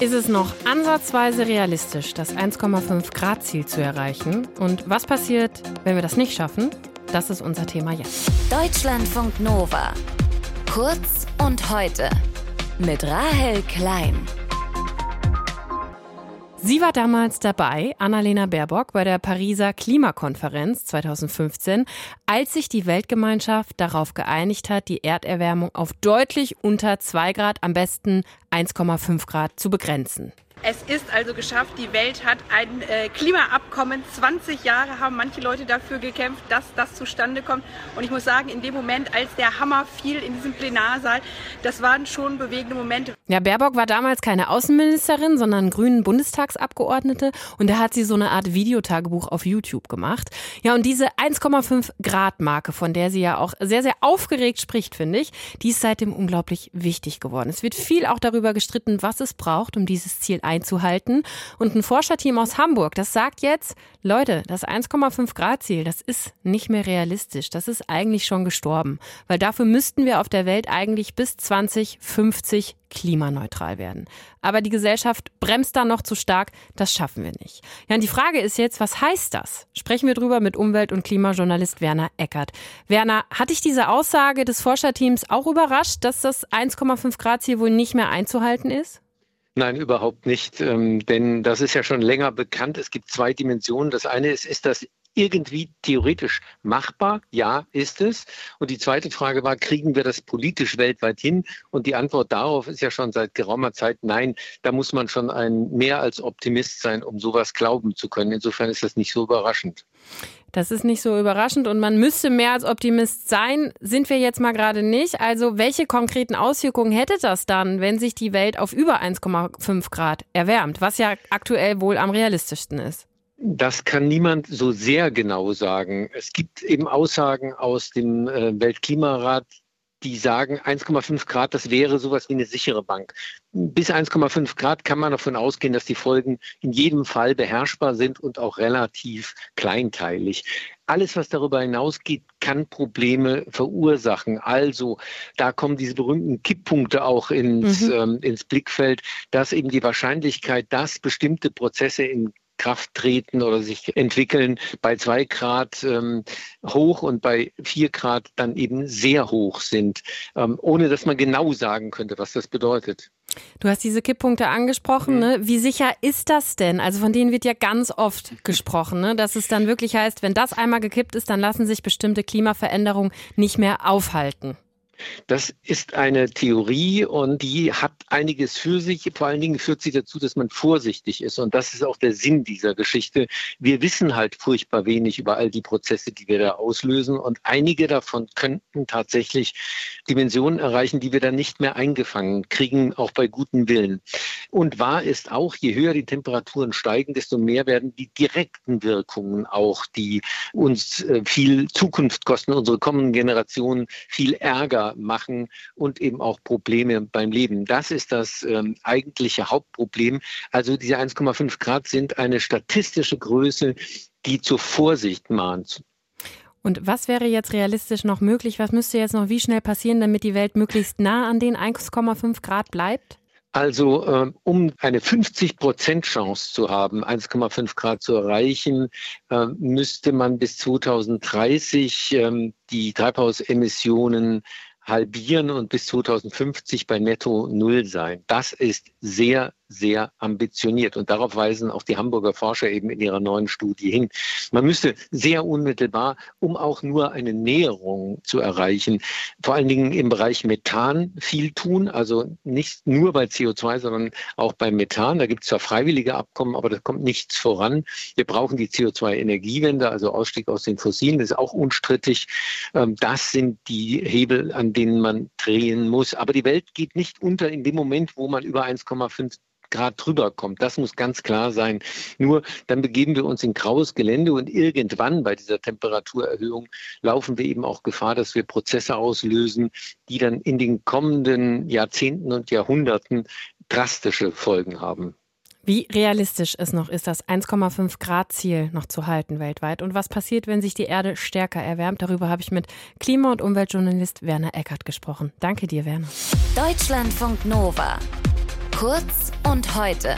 Ist es noch ansatzweise realistisch, das 1,5 Grad Ziel zu erreichen? Und was passiert, wenn wir das nicht schaffen? Das ist unser Thema jetzt. Deutschlandfunk Nova. Kurz und heute. Mit Rahel Klein. Sie war damals dabei, Annalena Baerbock, bei der Pariser Klimakonferenz 2015, als sich die Weltgemeinschaft darauf geeinigt hat, die Erderwärmung auf deutlich unter 2 Grad, am besten 1,5 Grad zu begrenzen. Es ist also geschafft, die Welt hat ein äh, Klimaabkommen. 20 Jahre haben manche Leute dafür gekämpft, dass das zustande kommt. Und ich muss sagen, in dem Moment, als der Hammer fiel in diesem Plenarsaal, das waren schon bewegende Momente. Ja, Baerbock war damals keine Außenministerin, sondern grünen Bundestagsabgeordnete. Und da hat sie so eine Art Videotagebuch auf YouTube gemacht. Ja, und diese 1,5 Grad Marke, von der sie ja auch sehr, sehr aufgeregt spricht, finde ich, die ist seitdem unglaublich wichtig geworden. Es wird viel auch darüber gestritten, was es braucht, um dieses Ziel einzuhalten. Und ein Forscherteam aus Hamburg, das sagt jetzt, Leute, das 1,5 Grad Ziel, das ist nicht mehr realistisch. Das ist eigentlich schon gestorben. Weil dafür müssten wir auf der Welt eigentlich bis 2050 klimaneutral werden. Aber die Gesellschaft bremst da noch zu stark, das schaffen wir nicht. Ja, und die Frage ist jetzt, was heißt das? Sprechen wir drüber mit Umwelt- und Klimajournalist Werner Eckert. Werner, hat dich diese Aussage des Forscherteams auch überrascht, dass das 1,5 Grad Ziel wohl nicht mehr einzuhalten ist? Nein, überhaupt nicht. Ähm, denn das ist ja schon länger bekannt. Es gibt zwei Dimensionen. Das eine ist, ist das irgendwie theoretisch machbar? Ja, ist es. Und die zweite Frage war, kriegen wir das politisch weltweit hin? Und die Antwort darauf ist ja schon seit geraumer Zeit nein. Da muss man schon ein mehr als Optimist sein, um sowas glauben zu können. Insofern ist das nicht so überraschend. Das ist nicht so überraschend und man müsste mehr als Optimist sein, sind wir jetzt mal gerade nicht. Also welche konkreten Auswirkungen hätte das dann, wenn sich die Welt auf über 1,5 Grad erwärmt, was ja aktuell wohl am realistischsten ist? Das kann niemand so sehr genau sagen. Es gibt eben Aussagen aus dem äh, Weltklimarat, die sagen, 1,5 Grad, das wäre sowas wie eine sichere Bank. Bis 1,5 Grad kann man davon ausgehen, dass die Folgen in jedem Fall beherrschbar sind und auch relativ kleinteilig. Alles, was darüber hinausgeht, kann Probleme verursachen. Also da kommen diese berühmten Kipppunkte auch ins, mhm. ähm, ins Blickfeld, dass eben die Wahrscheinlichkeit, dass bestimmte Prozesse in Kraft treten oder sich entwickeln, bei zwei Grad ähm, hoch und bei vier Grad dann eben sehr hoch sind, ähm, ohne dass man genau sagen könnte, was das bedeutet. Du hast diese Kipppunkte angesprochen. Mhm. Ne? Wie sicher ist das denn? Also von denen wird ja ganz oft gesprochen, ne? dass es dann wirklich heißt, wenn das einmal gekippt ist, dann lassen sich bestimmte Klimaveränderungen nicht mehr aufhalten. Das ist eine Theorie und die hat einiges für sich. Vor allen Dingen führt sie dazu, dass man vorsichtig ist. Und das ist auch der Sinn dieser Geschichte. Wir wissen halt furchtbar wenig über all die Prozesse, die wir da auslösen. Und einige davon könnten tatsächlich Dimensionen erreichen, die wir dann nicht mehr eingefangen kriegen, auch bei gutem Willen. Und wahr ist auch, je höher die Temperaturen steigen, desto mehr werden die direkten Wirkungen auch, die uns äh, viel Zukunft kosten, unsere kommenden Generationen viel Ärger machen und eben auch Probleme beim Leben. Das ist das ähm, eigentliche Hauptproblem. Also diese 1,5 Grad sind eine statistische Größe, die zur Vorsicht mahnt. Und was wäre jetzt realistisch noch möglich? Was müsste jetzt noch wie schnell passieren, damit die Welt möglichst nah an den 1,5 Grad bleibt? Also ähm, um eine 50 Prozent Chance zu haben, 1,5 Grad zu erreichen, ähm, müsste man bis 2030 ähm, die Treibhausemissionen halbieren und bis 2050 bei Netto Null sein. Das ist sehr, sehr ambitioniert. Und darauf weisen auch die Hamburger Forscher eben in ihrer neuen Studie hin. Man müsste sehr unmittelbar, um auch nur eine Näherung zu erreichen, vor allen Dingen im Bereich Methan viel tun. Also nicht nur bei CO2, sondern auch beim Methan. Da gibt es zwar freiwillige Abkommen, aber da kommt nichts voran. Wir brauchen die CO2-Energiewende, also Ausstieg aus den Fossilen, das ist auch unstrittig. Ähm, das sind die Hebel, an denen man drehen muss. Aber die Welt geht nicht unter in dem Moment, wo man über 1,5 Grad drüber kommt. Das muss ganz klar sein. Nur dann begeben wir uns in graues Gelände und irgendwann bei dieser Temperaturerhöhung laufen wir eben auch Gefahr, dass wir Prozesse auslösen, die dann in den kommenden Jahrzehnten und Jahrhunderten drastische Folgen haben. Wie realistisch es noch ist, das 1,5 Grad Ziel noch zu halten weltweit und was passiert, wenn sich die Erde stärker erwärmt, darüber habe ich mit Klima- und Umweltjournalist Werner Eckert gesprochen. Danke dir, Werner. Deutschlandfunk Nova. Kurz und heute